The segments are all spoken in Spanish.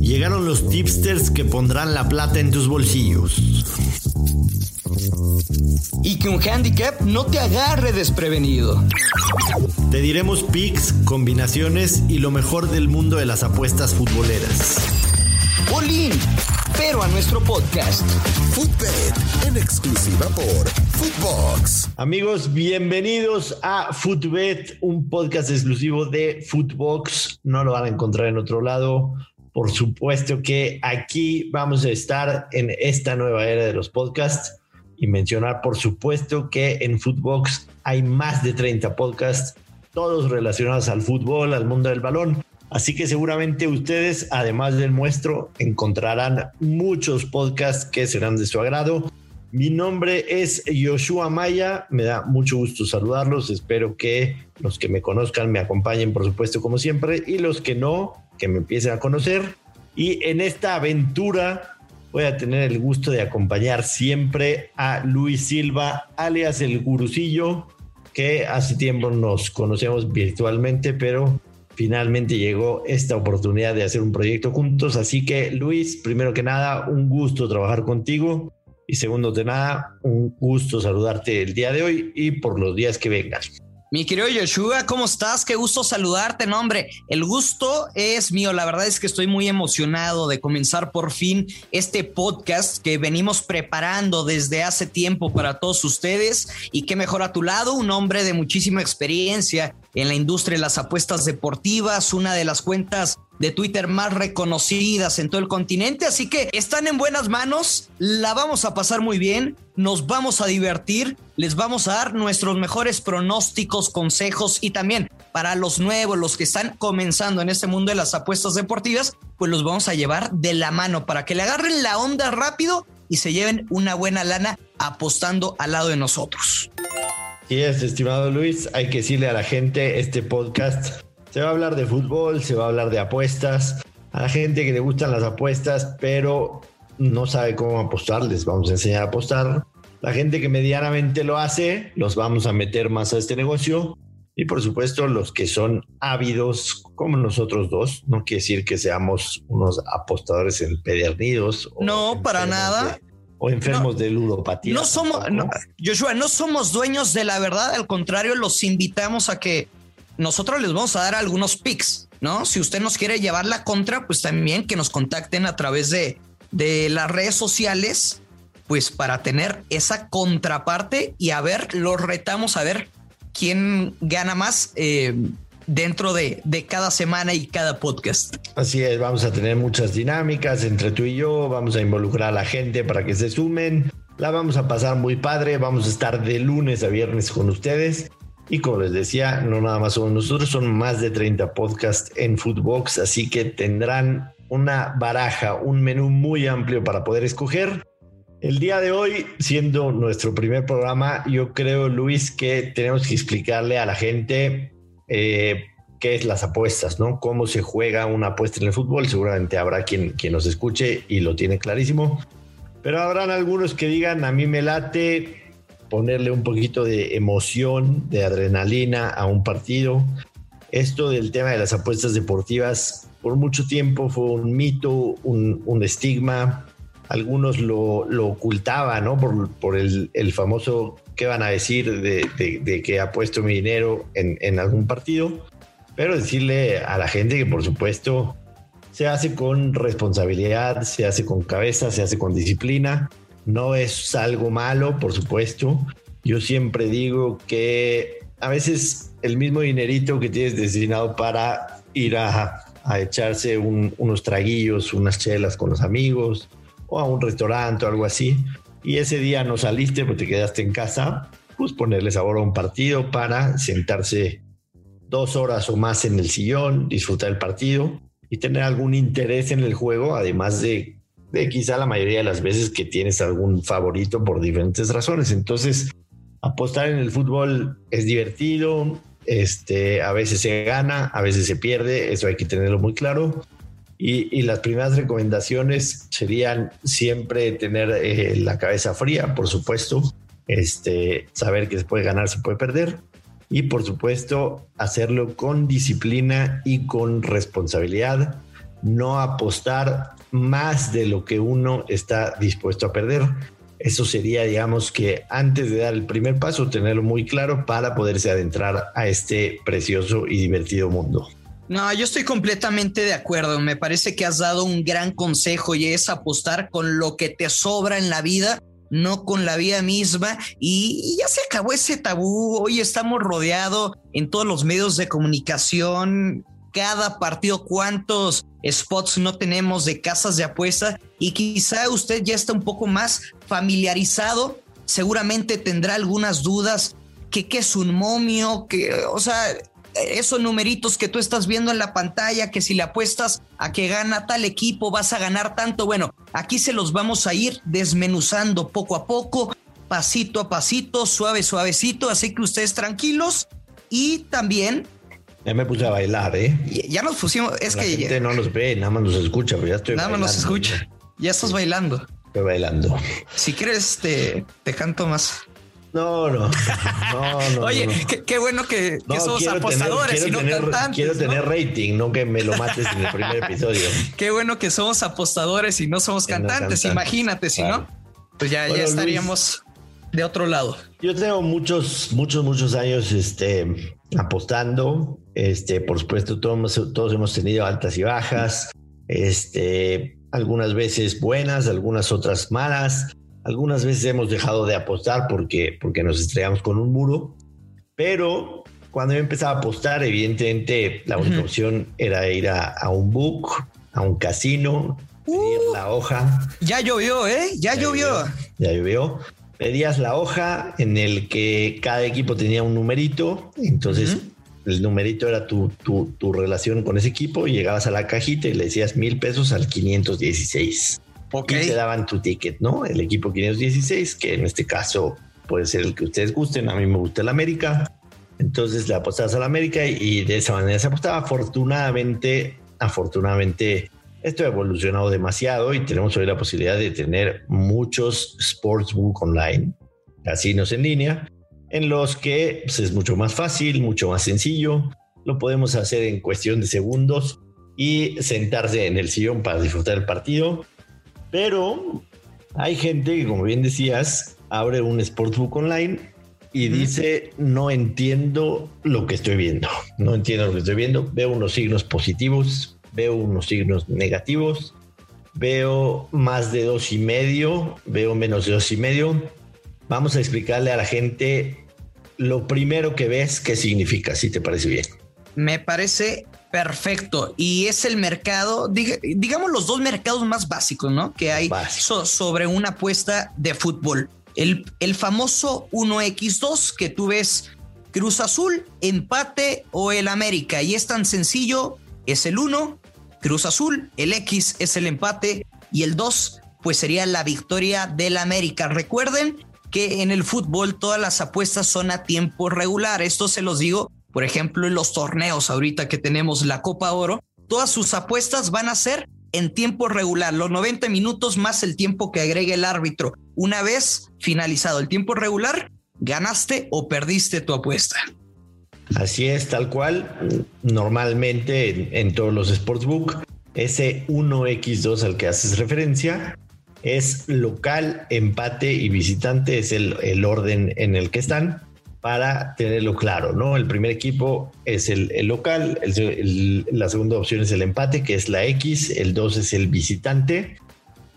Llegaron los tipsters que pondrán la plata en tus bolsillos. Y que un handicap no te agarre desprevenido. Te diremos picks, combinaciones y lo mejor del mundo de las apuestas futboleras. Bolín, pero a nuestro podcast. Footbet, en exclusiva por Footbox. Amigos, bienvenidos a Footbet, un podcast exclusivo de Footbox. No lo van a encontrar en otro lado. Por supuesto que aquí vamos a estar en esta nueva era de los podcasts y mencionar, por supuesto, que en Footbox hay más de 30 podcasts, todos relacionados al fútbol, al mundo del balón. Así que seguramente ustedes, además del nuestro, encontrarán muchos podcasts que serán de su agrado. Mi nombre es Yoshua Maya, me da mucho gusto saludarlos, espero que los que me conozcan me acompañen por supuesto como siempre y los que no, que me empiecen a conocer. Y en esta aventura voy a tener el gusto de acompañar siempre a Luis Silva, alias el gurucillo, que hace tiempo nos conocemos virtualmente, pero finalmente llegó esta oportunidad de hacer un proyecto juntos. Así que Luis, primero que nada, un gusto trabajar contigo. Y segundo de nada, un gusto saludarte el día de hoy y por los días que vengan. Mi querido Yoshua, ¿cómo estás? Qué gusto saludarte, no. El gusto es mío. La verdad es que estoy muy emocionado de comenzar por fin este podcast que venimos preparando desde hace tiempo para todos ustedes. Y qué mejor a tu lado, un hombre de muchísima experiencia en la industria de las apuestas deportivas, una de las cuentas de Twitter más reconocidas en todo el continente. Así que están en buenas manos, la vamos a pasar muy bien, nos vamos a divertir, les vamos a dar nuestros mejores pronósticos, consejos y también para los nuevos, los que están comenzando en este mundo de las apuestas deportivas, pues los vamos a llevar de la mano para que le agarren la onda rápido y se lleven una buena lana apostando al lado de nosotros. Y es, estimado Luis, hay que decirle a la gente, este podcast se va a hablar de fútbol, se va a hablar de apuestas. A la gente que le gustan las apuestas, pero no sabe cómo apostar, les vamos a enseñar a apostar. La gente que medianamente lo hace, los vamos a meter más a este negocio. Y por supuesto, los que son ávidos, como nosotros dos, no quiere decir que seamos unos apostadores empedernidos. No, para nada. O enfermos de ludopatía. No somos, no, Joshua, no somos dueños de la verdad, al contrario, los invitamos a que nosotros les vamos a dar algunos picks, ¿no? Si usted nos quiere llevar la contra, pues también que nos contacten a través de, de las redes sociales, pues para tener esa contraparte y a ver, los retamos a ver quién gana más eh, dentro de, de, cada semana y cada podcast. Así es, vamos a tener muchas dinámicas entre tú y yo, vamos a involucrar a la gente para que se sumen, la vamos a pasar muy padre, vamos a estar de lunes a viernes con ustedes y como les decía, no nada más somos nosotros, son más de 30 podcasts en Footbox, así que tendrán una baraja, un menú muy amplio para poder escoger. El día de hoy, siendo nuestro primer programa, yo creo, Luis, que tenemos que explicarle a la gente eh, qué es las apuestas, ¿no? Cómo se juega una apuesta en el fútbol. Seguramente habrá quien, quien nos escuche y lo tiene clarísimo. Pero habrán algunos que digan, a mí me late, ponerle un poquito de emoción, de adrenalina a un partido. Esto del tema de las apuestas deportivas por mucho tiempo fue un mito, un, estigma. Algunos lo, ocultaban, ¿no? Por, el, famoso qué van a decir de, que apuesto mi dinero en, en algún partido. Pero decirle a la gente que, por supuesto, se hace con responsabilidad, se hace con cabeza, se hace con disciplina no es algo malo, por supuesto. Yo siempre digo que a veces el mismo dinerito que tienes destinado para ir a, echarse unos traguillos, unas chelas con los amigos o a un restaurante o algo así, y ese día no saliste porque te quedaste en casa, pues ponerle sabor a un partido para sentarse dos horas o más en el sillón, disfrutar el partido y tener algún interés en el juego, además de de quizá la mayoría de las veces que tienes algún favorito por diferentes razones. Entonces, apostar en el fútbol es divertido, este, a veces se gana, a veces se pierde, eso hay que tenerlo muy claro. Y, las primeras recomendaciones serían siempre tener eh, la cabeza fría, por supuesto, este, saber que se puede ganar, se puede perder. y por supuesto hacerlo con disciplina y con responsabilidad, no apostar más de lo que uno está dispuesto a perder. Eso sería, digamos, que antes de dar el primer paso, tenerlo muy claro para poderse adentrar a este precioso y divertido mundo. No, yo estoy completamente de acuerdo. Me parece que has dado un gran consejo y es apostar con lo que te sobra en la vida, no con la vida misma. Y, ya se acabó ese tabú. Hoy estamos rodeados en todos los medios de comunicación. Cada partido, cuántos spots no tenemos de casas de apuesta y quizá usted ya está un poco más familiarizado, seguramente tendrá algunas dudas que qué es un momio, que, o sea, esos numeritos que tú estás viendo en la pantalla, que si le apuestas a que gana tal equipo vas a ganar tanto, bueno, aquí se los vamos a ir desmenuzando poco a poco, pasito a pasito, suave, suavecito, así que ustedes tranquilos y también ya me puse a bailar, ¿eh? Ya nos pusimos, es La que gente no nos ve, nada más nos escucha, pero ya estoy nada más nos escucha. Ya estás bailando. Estoy bailando. Si quieres, te, te canto más. No, no. No, no. Oye, no, no. Qué, qué bueno que, que quiero apostadores tener, y no tener, cantantes. Quiero tener rating, no que me lo mates en el primer episodio. Qué bueno que somos apostadores y no somos cantantes. cantantes, Imagínate, si no, pues ya, Bueno, ya Luis. estaríamos de otro lado. Yo tengo muchos, muchos, muchos años este, apostando. Este, por supuesto, todos, todos hemos tenido altas y bajas. Este, algunas veces buenas, algunas otras malas. Algunas veces hemos dejado de apostar porque, porque nos estrellamos con un muro. Pero cuando yo empezaba a apostar, evidentemente la única Ujú. opción era ir a, a un book, a un casino, pedir la hoja. Ya llovió, ¿eh? Ya, Ya llovió. llovió. Ya llovió. Pedías la hoja en el que cada equipo tenía un numerito. Entonces, Ujú. el numerito era tu, tu, tu relación con ese equipo. Y llegabas a la cajita y le decías mil pesos al 516. Ok. Y te daban tu ticket, ¿no? El equipo 516, que en este caso puede ser el que ustedes gusten. A mí me gusta el América. Entonces le apostabas al América y de esa manera se apostaba. Afortunadamente, afortunadamente, esto ha evolucionado demasiado y tenemos hoy la posibilidad de tener muchos sportsbook online, casinos en línea, en los que pues, es mucho más fácil, mucho más sencillo. Lo podemos hacer en cuestión de segundos y sentarse en el sillón para disfrutar el partido. Pero hay gente que, como bien decías, abre un sportsbook online y dice, no entiendo lo que estoy viendo. No entiendo lo que estoy viendo. Veo unos signos positivos, veo unos signos negativos, veo más de dos y medio, veo menos de dos y medio. Vamos a explicarle a la gente lo primero que ves, qué significa, si te parece bien. Me parece perfecto. Y es el mercado, diga- digamos los dos mercados más básicos, ¿no? Que hay so- sobre una apuesta de fútbol. El, el famoso 1x2 que tú ves Cruz Azul, empate o el América. Y es tan sencillo, es el 1, Cruz Azul, el X es el empate y el 2 pues sería la victoria del América. Recuerden que en el fútbol todas las apuestas son a tiempo regular. Esto se los digo, por ejemplo, en los torneos ahorita que tenemos la Copa Oro, todas sus apuestas van a ser en tiempo regular, los 90 minutos más el tiempo que agregue el árbitro. Una vez finalizado el tiempo regular, ganaste o perdiste tu apuesta. Así es, tal cual. Normalmente en, todos los sportsbook, ese 1x2 al que haces referencia es local, empate y visitante, es el, el orden en el que están para tenerlo claro, ¿no? El primer equipo es el, local, la segunda opción es el empate, que es la X, el 2 es el visitante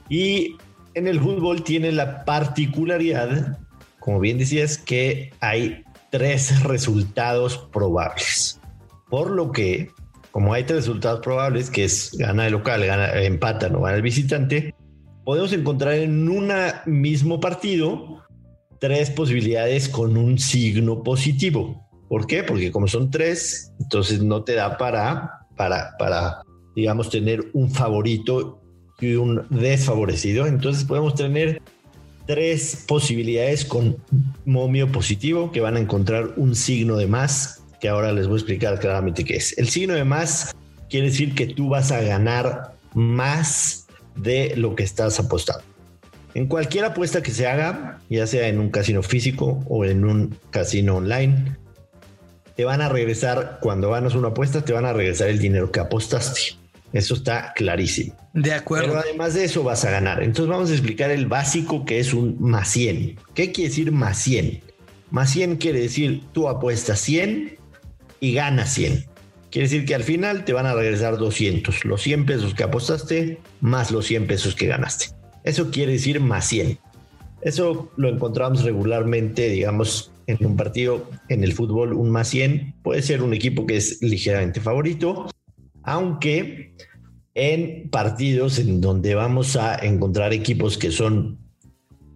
y en el fútbol tiene la particularidad, como bien decías, que hay tres resultados probables. Por lo que, como hay tres resultados probables, que es gana el local, gana, empatan o gana el visitante, podemos encontrar en un mismo partido tres posibilidades con un signo positivo. ¿Por qué? Porque como son tres, entonces no te da para, para, para digamos, tener un favorito y un desfavorecido. Entonces podemos tener tres posibilidades con momio positivo que van a encontrar un signo de más, que ahora les voy a explicar claramente qué es. El signo de más quiere decir que tú vas a ganar más de lo que estás apostando. En cualquier apuesta que se haga, ya sea en un casino físico o en un casino online, te van a regresar, cuando ganas una apuesta, te van a regresar el dinero que apostaste. Eso está clarísimo. De acuerdo. Pero además de eso vas a ganar. Entonces vamos a explicar el básico que es un más 100. ¿Qué quiere decir más 100? Más 100 quiere decir tú apuestas 100 y ganas 100. Quiere decir que al final te van a regresar 200. Los 100 pesos que apostaste más los 100 pesos que ganaste. Eso quiere decir más 100. Eso lo encontramos regularmente, digamos, en un partido en el fútbol, un más 100. Puede ser un equipo que es ligeramente favorito aunque en partidos en donde vamos a encontrar equipos que son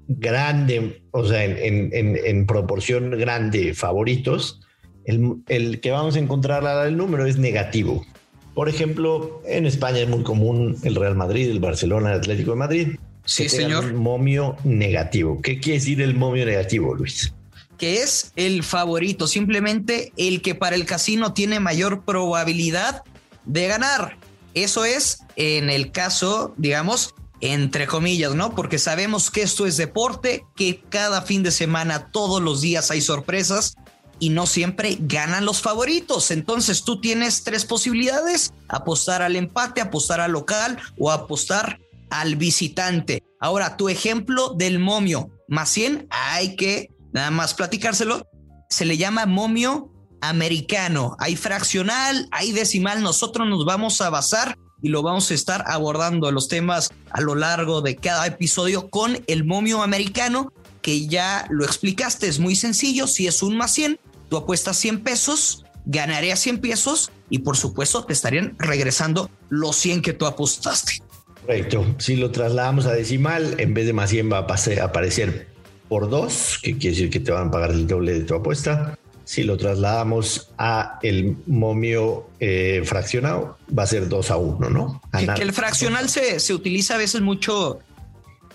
grande, o sea, en, proporción grande favoritos, el, que vamos a encontrar el número es negativo. Por ejemplo, en España es muy común el Real Madrid, el Barcelona, el Atlético de Madrid. Sí, señor. Un momio negativo. ¿Qué quiere decir el momio negativo, Luis? Que es el favorito, simplemente el que para el casino tiene mayor probabilidad de ganar. Eso es en el caso, digamos, entre comillas, ¿no? Porque sabemos que esto es deporte, que cada fin de semana, todos los días hay sorpresas y no siempre ganan los favoritos. Entonces tú tienes tres posibilidades, apostar al empate, apostar al local o apostar al visitante. Ahora, tu ejemplo del momio más 100, hay que nada más platicárselo, se le llama momio americano. Hay fraccional, hay decimal. Nosotros nos vamos a basar y lo vamos a estar abordando los temas a lo largo de cada episodio con el momio americano, que ya lo explicaste, es muy sencillo. Si es un más 100, tú apuestas 100 pesos, ganaré a 100 pesos y por supuesto te estarían regresando los 100 que tú apostaste. Correcto. Si lo trasladamos a decimal, en vez de más 100 va a aparecer por 2, que quiere decir que te van a pagar el doble de tu apuesta si lo trasladamos a el momio eh, fraccionado, va a ser 2 a 1, ¿no? Que, el fraccional se, se, utiliza a veces mucho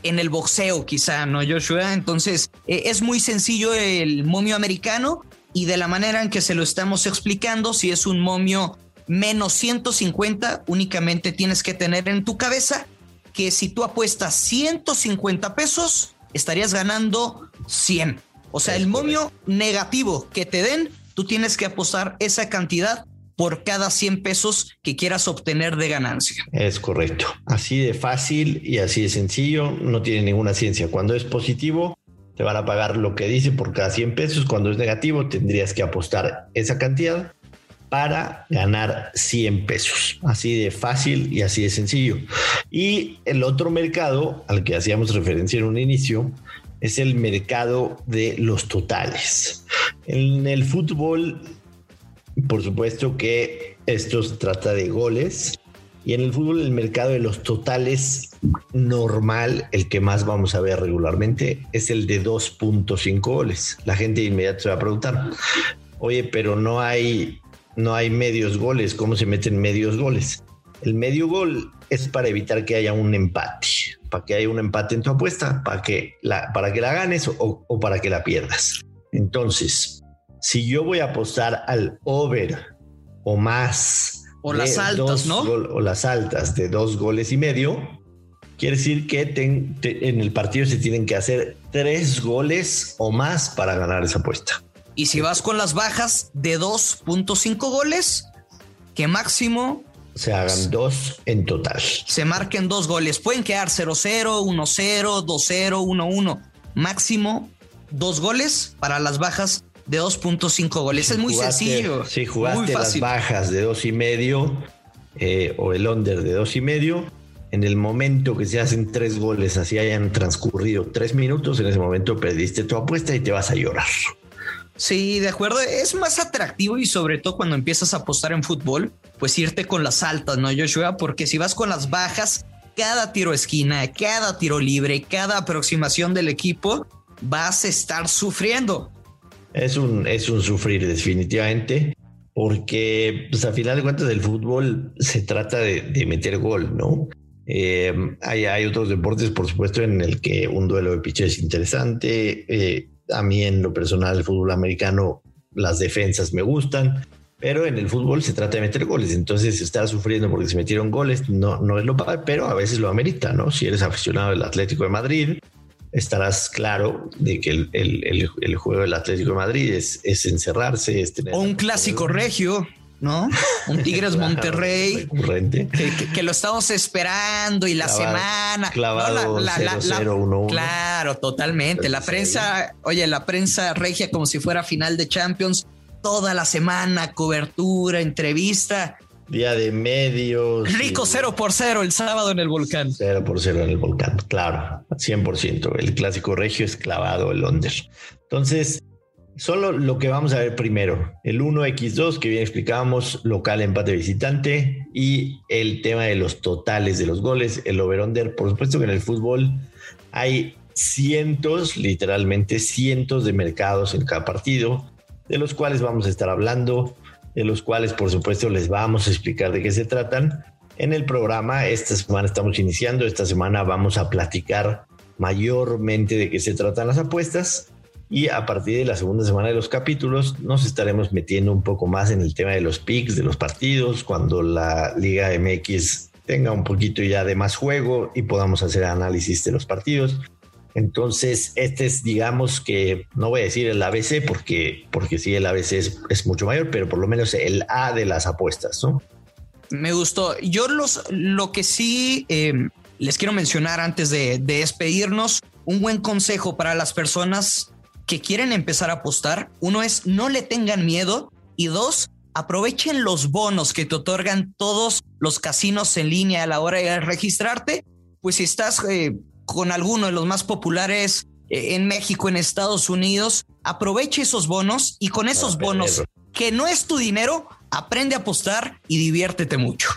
en el boxeo, quizá, ¿no, Joshua? Entonces, eh, es muy sencillo el momio americano y de la manera en que se lo estamos explicando, si es un momio menos 150, únicamente tienes que tener en tu cabeza que si tú apuestas 150 pesos, estarías ganando 100. O sea, el momio negativo que te den, tú tienes que apostar esa cantidad por cada 100 pesos que quieras obtener de ganancia. Es correcto. Así de fácil y así de sencillo, no tiene ninguna ciencia. Cuando es positivo, te van a pagar lo que dice por cada 100 pesos. Cuando es negativo, tendrías que apostar esa cantidad para ganar 100 pesos. Así de fácil y así de sencillo. Y el otro mercado al que hacíamos referencia en un inicio es el mercado de los totales. En el fútbol, por supuesto que esto se trata de goles. Y en el fútbol el mercado de los totales normal, el que más vamos a ver regularmente, es el de 2.5 goles. La gente inmediato se va a preguntar, oye, pero no hay, no hay medios goles, ¿cómo se meten medios goles? El medio gol es para evitar que haya un empate para que haya un empate en tu apuesta, para que la, para que la ganes o, para que la pierdas. Entonces, si yo voy a apostar al over o más. O las altas, ¿no? o las altas de dos goles y medio, quiere decir que en el partido se tienen que hacer tres goles o más para ganar esa apuesta. Y si vas con las bajas de 2.5 goles, que máximo se hagan dos en total. Se marquen dos goles. Pueden quedar 0-0, 1-0, 2-0, 1-1. Máximo dos goles para las bajas de 2.5 goles. es muy sencillo. Si jugaste las bajas de dos y medio eh, o el under de dos y medio, en el momento que se hacen tres goles, así hayan transcurrido tres minutos, en ese momento perdiste tu apuesta y te vas a llorar. Sí, de acuerdo. Es más atractivo y sobre todo cuando empiezas a apostar en fútbol, pues irte con las altas, ¿no, Joshua? Porque si vas con las bajas, cada tiro esquina, cada tiro libre, cada aproximación del equipo, vas a estar sufriendo. Es un, es un sufrir definitivamente, porque pues, a final de cuentas el fútbol se trata de, meter gol, ¿no? Eh, hay, hay, otros deportes, por supuesto, en el que un duelo de piche es interesante. Eh, a mí en lo personal el fútbol americano las defensas me gustan, pero en el fútbol se trata de meter goles, entonces estar sufriendo porque se metieron goles no, no es lo padre, pero a veces lo amerita, ¿no? Si eres aficionado del Atlético de Madrid estarás claro de que el, juego del Atlético de Madrid es, es encerrarse, es tener... O un clásico regio. ¿No? Un Tigres Monterrey que, lo estamos esperando y la semana. Clavado Claro, totalmente. La prensa, oye, la prensa regia como si fuera final de Champions, toda la semana, cobertura, entrevista. Día de medios. Rico cero por cero el sábado en el volcán. Cero por cero en el volcán, claro, 100%. El clásico regio es clavado el under. Entonces, Solo lo que vamos a ver primero, el 1x2 que bien explicábamos, local empate visitante y el tema de los totales de los goles, el over-under. Por supuesto que en el fútbol hay cientos, literalmente cientos de mercados en cada partido, de los cuales vamos a estar hablando, de los cuales por supuesto les vamos a explicar de qué se tratan. En el programa, esta semana estamos iniciando, esta semana vamos a platicar mayormente de qué se tratan las apuestas y a partir de la segunda semana de los capítulos nos estaremos metiendo un poco más en el tema de los picks de los partidos, cuando la Liga MX tenga un poquito ya de más juego y podamos hacer análisis de los partidos. Entonces, este es, digamos que, no voy a decir el ABC porque, porque sí, el ABC es, mucho mayor, pero por lo menos el A de las apuestas, ¿no? Me gustó. Yo los, lo que sí eh, les quiero mencionar antes de, de despedirnos, un buen consejo para las personas que quieren empezar a apostar, uno es no le tengan miedo. Y dos, aprovechen los bonos que te otorgan todos los casinos en línea a la hora de registrarte. Pues si estás eh, con alguno de los más populares eh, en México, en Estados Unidos, aproveche esos bonos. Y con esos bonos, que no es tu dinero, aprende a apostar y diviértete mucho.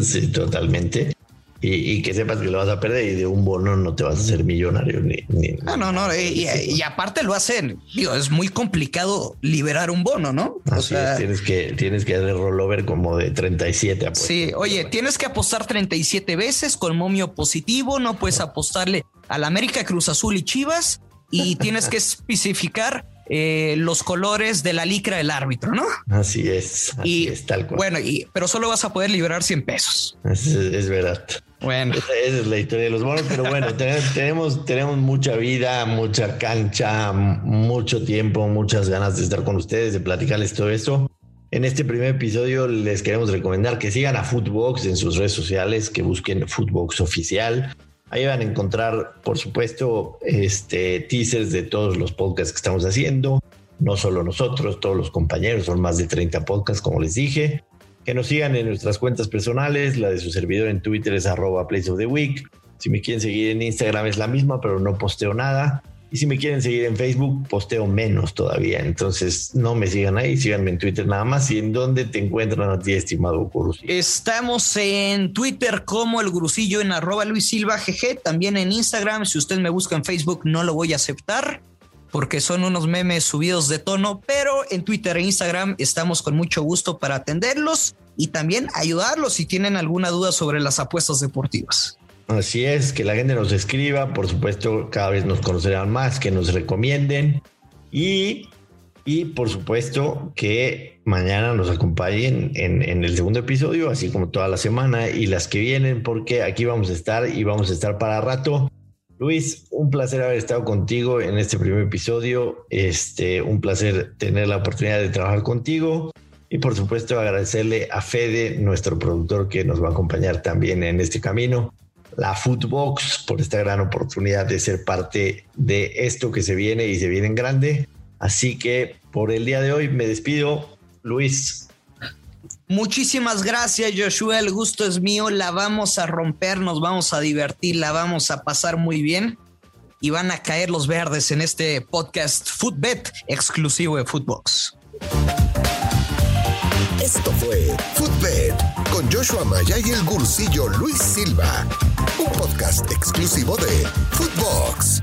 Sí, totalmente y, que sepas que lo vas a perder y de un bono no te vas a hacer millonario ni. no, no, no. Y, aparte lo hacen. Digo, es muy complicado liberar un bono, ¿no? Así es, tienes que, tienes que hacer rollover como de 37 apuestas. Sí, oye, tienes que apostar 37 veces con momio positivo. No puedes apostarle al América Cruz Azul y Chivas y tienes que especificar eh, los colores de la licra del árbitro, ¿no? Así es. y tal cual. Bueno, y, pero solo vas a poder liberar 100 pesos. es verdad. Bueno. Esa, es la historia de los bonos, pero bueno, tenemos, tenemos mucha vida, mucha cancha, mucho tiempo, muchas ganas de estar con ustedes, de platicarles todo esto. En este primer episodio les queremos recomendar que sigan a Footbox en sus redes sociales, que busquen Footbox Oficial. Ahí van a encontrar, por supuesto, este, teasers de todos los podcasts que estamos haciendo. No solo nosotros, todos los compañeros, son más de 30 podcasts, como les dije que nos sigan en nuestras cuentas personales. La de su servidor en Twitter es arroba Place of the Week. Si me quieren seguir en Instagram es la misma, pero no posteo nada. Y si me quieren seguir en Facebook, posteo menos todavía. Entonces no me sigan ahí, síganme en Twitter nada más. ¿Y en dónde te encuentran a ti, estimado Gurusillo? Estamos en Twitter como el Gurusillo en arroba Luis Silva GG. También en Instagram. Si usted me busca en Facebook, no lo voy a aceptar porque son unos memes subidos de tono, pero en Twitter e Instagram estamos con mucho gusto para atenderlos y también ayudarlos si tienen alguna duda sobre las apuestas deportivas. Así es, que la gente nos escriba, por supuesto, cada vez nos conocerán más, que nos recomienden y, y por supuesto que mañana nos acompañen en, en el segundo episodio, así como toda la semana y las que vienen, porque aquí vamos a estar y vamos a estar para rato. Luis, un placer haber estado contigo en este primer episodio. Este, un placer tener la oportunidad de trabajar contigo. Y por supuesto agradecerle a Fede, nuestro productor que nos va a acompañar también en este camino, la Footbox por esta gran oportunidad de ser parte de esto que se viene y se viene en grande. Así que por el día de hoy me despido. Luis, Muchísimas gracias, Joshua. El gusto es mío. La vamos a romper, nos vamos a divertir, la vamos a pasar muy bien. Y van a caer los verdes en este podcast Footbet exclusivo de Footbox. Esto fue Footbet con Joshua Maya y el gursillo Luis Silva, un podcast exclusivo de Footbox.